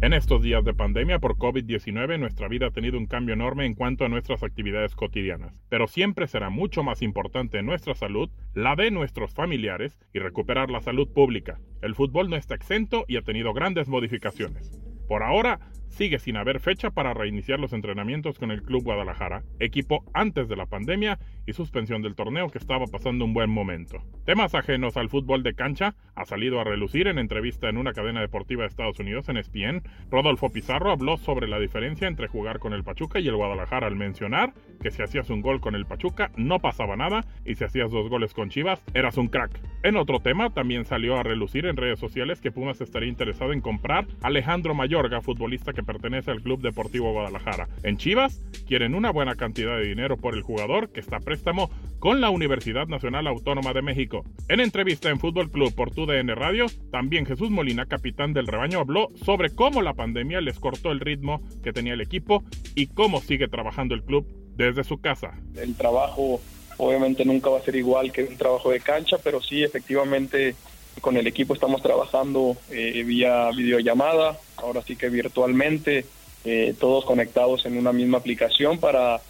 En estos días de pandemia por COVID-19 nuestra vida ha tenido un cambio enorme en cuanto a nuestras actividades cotidianas, pero siempre será mucho más importante nuestra salud, la de nuestros familiares y recuperar la salud pública. El fútbol no está exento y ha tenido grandes modificaciones. Por ahora, sigue sin haber fecha para reiniciar los entrenamientos con el Club Guadalajara, equipo antes de la pandemia y suspensión del torneo que estaba pasando un buen momento. Temas ajenos al fútbol de cancha ha salido a relucir en entrevista en una cadena deportiva de Estados Unidos en ESPN. Rodolfo Pizarro habló sobre la diferencia entre jugar con el Pachuca y el Guadalajara al mencionar que si hacías un gol con el Pachuca no pasaba nada y si hacías dos goles con Chivas eras un crack. En otro tema también salió a relucir en redes sociales que Pumas estaría interesado en comprar a Alejandro Mayorga, futbolista que pertenece al Club Deportivo Guadalajara. En Chivas quieren una buena cantidad de dinero por el jugador que está a préstamo con la Universidad Nacional Autónoma de México. En entrevista en Fútbol Club por TUDN Radio, también Jesús Molina, capitán del rebaño, habló sobre cómo la pandemia les cortó el ritmo que tenía el equipo y cómo sigue trabajando el club desde su casa. El trabajo obviamente nunca va a ser igual que un trabajo de cancha, pero sí efectivamente con el equipo estamos trabajando eh, vía videollamada, ahora sí que virtualmente, eh, todos conectados en una misma aplicación para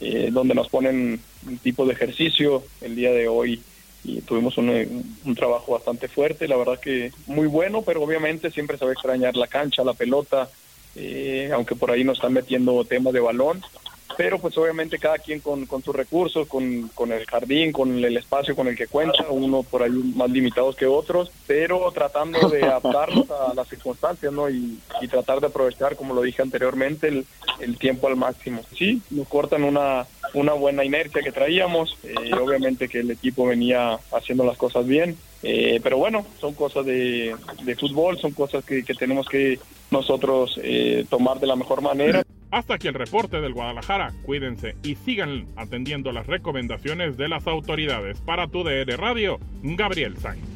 eh, donde nos ponen un tipo de ejercicio. El día de hoy y tuvimos un, un, trabajo bastante fuerte, la verdad que muy bueno, pero obviamente siempre se va a extrañar la cancha, la pelota, eh, aunque por ahí nos están metiendo temas de balón, pero pues obviamente cada quien con, con sus recursos, con, con, el jardín, con el espacio con el que cuenta, uno por ahí más limitados que otros, pero tratando de adaptarnos a las circunstancias, ¿no? Y, y tratar de aprovechar, como lo dije anteriormente, el, el, tiempo al máximo. Sí, nos cortan una, una buena inercia que traíamos, eh, obviamente que el equipo venía haciendo las cosas bien, eh, pero bueno, son cosas de, de fútbol, son cosas que, que tenemos que nosotros eh, tomar de la mejor manera. Hasta aquí el reporte del Guadalajara. Cuídense y sigan atendiendo las recomendaciones de las autoridades. Para tu DR Radio, Gabriel Sainz.